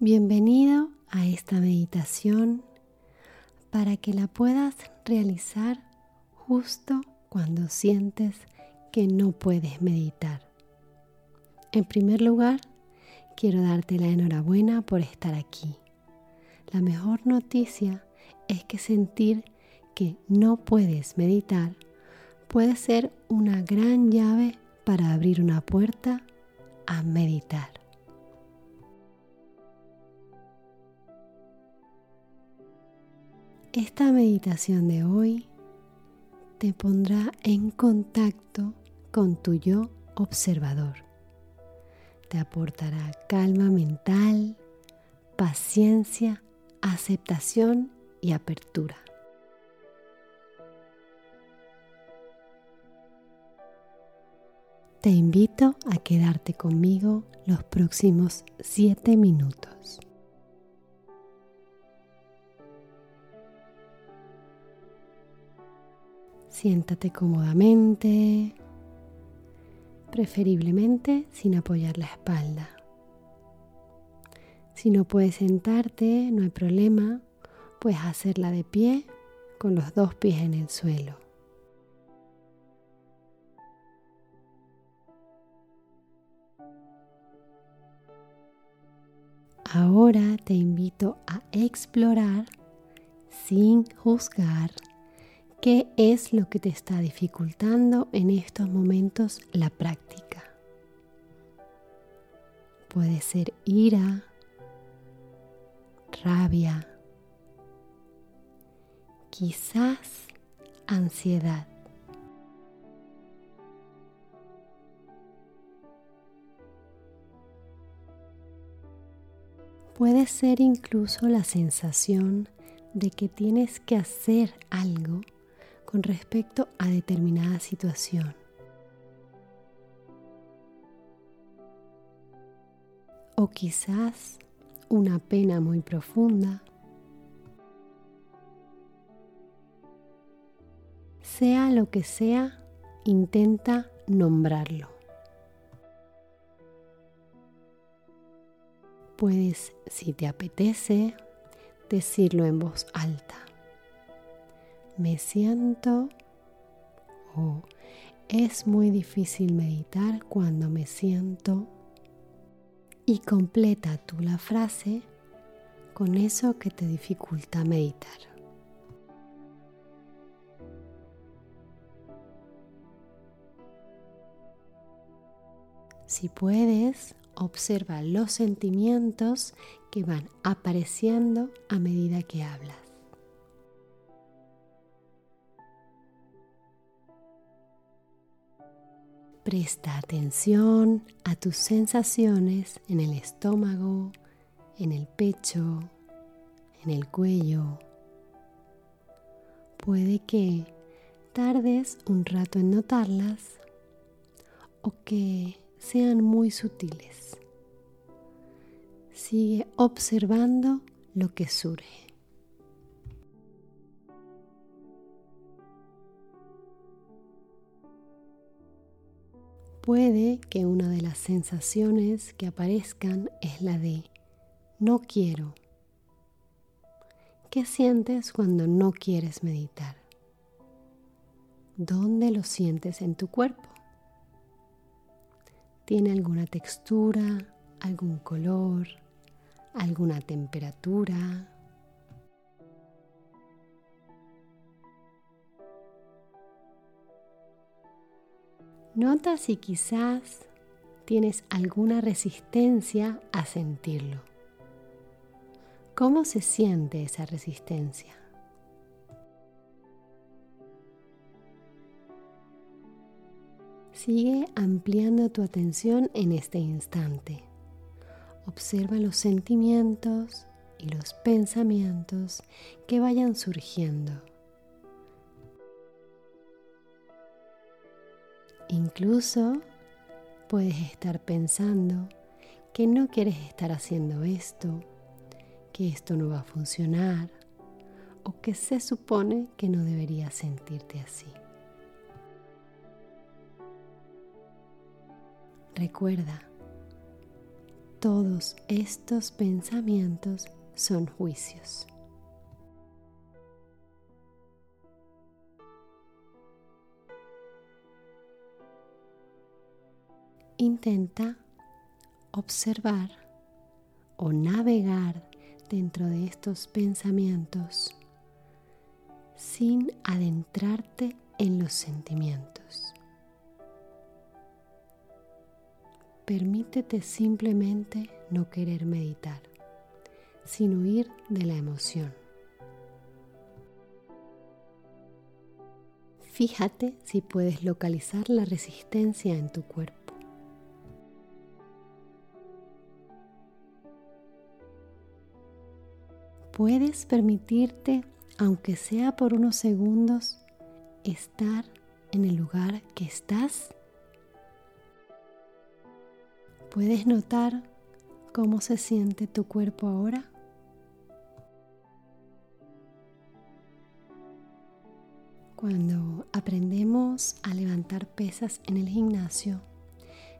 Bienvenido a esta meditación para que la puedas realizar justo cuando sientes que no puedes meditar. En primer lugar, quiero darte la enhorabuena por estar aquí. La mejor noticia es que sentir que no puedes meditar puede ser una gran llave para abrir una puerta a meditar. Esta meditación de hoy te pondrá en contacto con tu yo observador. Te aportará calma mental, paciencia, aceptación y apertura. Te invito a quedarte conmigo los próximos siete minutos. Siéntate cómodamente, preferiblemente sin apoyar la espalda. Si no puedes sentarte, no hay problema, puedes hacerla de pie con los dos pies en el suelo. Ahora te invito a explorar sin juzgar ¿Qué es lo que te está dificultando en estos momentos la práctica? Puede ser ira, rabia, quizás ansiedad. Puede ser incluso la sensación de que tienes que hacer algo con respecto a determinada situación. O quizás una pena muy profunda. Sea lo que sea, intenta nombrarlo. Puedes, si te apetece, decirlo en voz alta me siento o es muy difícil meditar cuando me siento y completa tú la frase con eso que te dificulta meditar. Si puedes, observa los sentimientos que van apareciendo a medida que hablas. Presta atención a tus sensaciones en el estómago, en el pecho, en el cuello. Puede que tardes un rato en notarlas o que sean muy sutiles. Sigue observando lo que surge. Puede que una de las sensaciones que aparezcan es la de no quiero. ¿Qué sientes cuando no quieres meditar? ¿Dónde lo sientes en tu cuerpo? ¿Tiene alguna textura, algún color, alguna temperatura? Nota si quizás tienes alguna resistencia a sentirlo. ¿Cómo se siente esa resistencia? Sigue ampliando tu atención en este instante. Observa los sentimientos y los pensamientos que vayan surgiendo. Incluso puedes estar pensando que no quieres estar haciendo esto, que esto no va a funcionar o que se supone que no deberías sentirte así. Recuerda, todos estos pensamientos son juicios. Intenta observar o navegar dentro de estos pensamientos sin adentrarte en los sentimientos. Permítete simplemente no querer meditar, sin huir de la emoción. Fíjate si puedes localizar la resistencia en tu cuerpo. Puedes permitirte, aunque sea por unos segundos, estar en el lugar que estás ¿Puedes notar cómo se siente tu cuerpo ahora? Cuando aprendemos a levantar pesas en el gimnasio,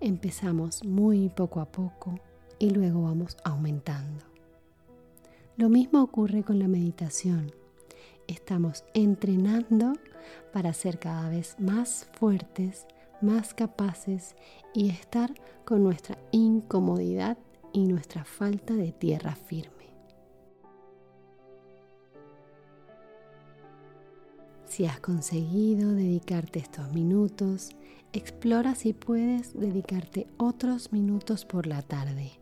empezamos muy poco a poco y luego vamos aumentando. Lo mismo ocurre con la meditación. Estamos entrenando para ser cada vez más fuertes más capaces y estar con nuestra incomodidad y nuestra falta de tierra firme. Si has conseguido dedicarte estos minutos, explora si puedes dedicarte otros minutos por la tarde.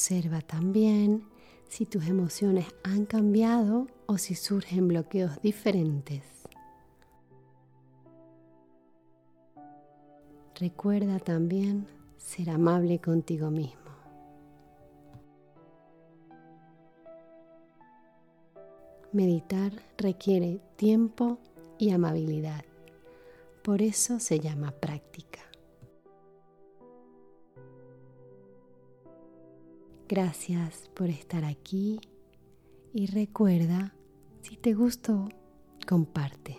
Observa también si tus emociones han cambiado o si surgen bloqueos diferentes. Recuerda también ser amable contigo mismo. Meditar requiere tiempo y amabilidad. Por eso se llama práctica. Gracias por estar aquí y recuerda, si te gustó, comparte.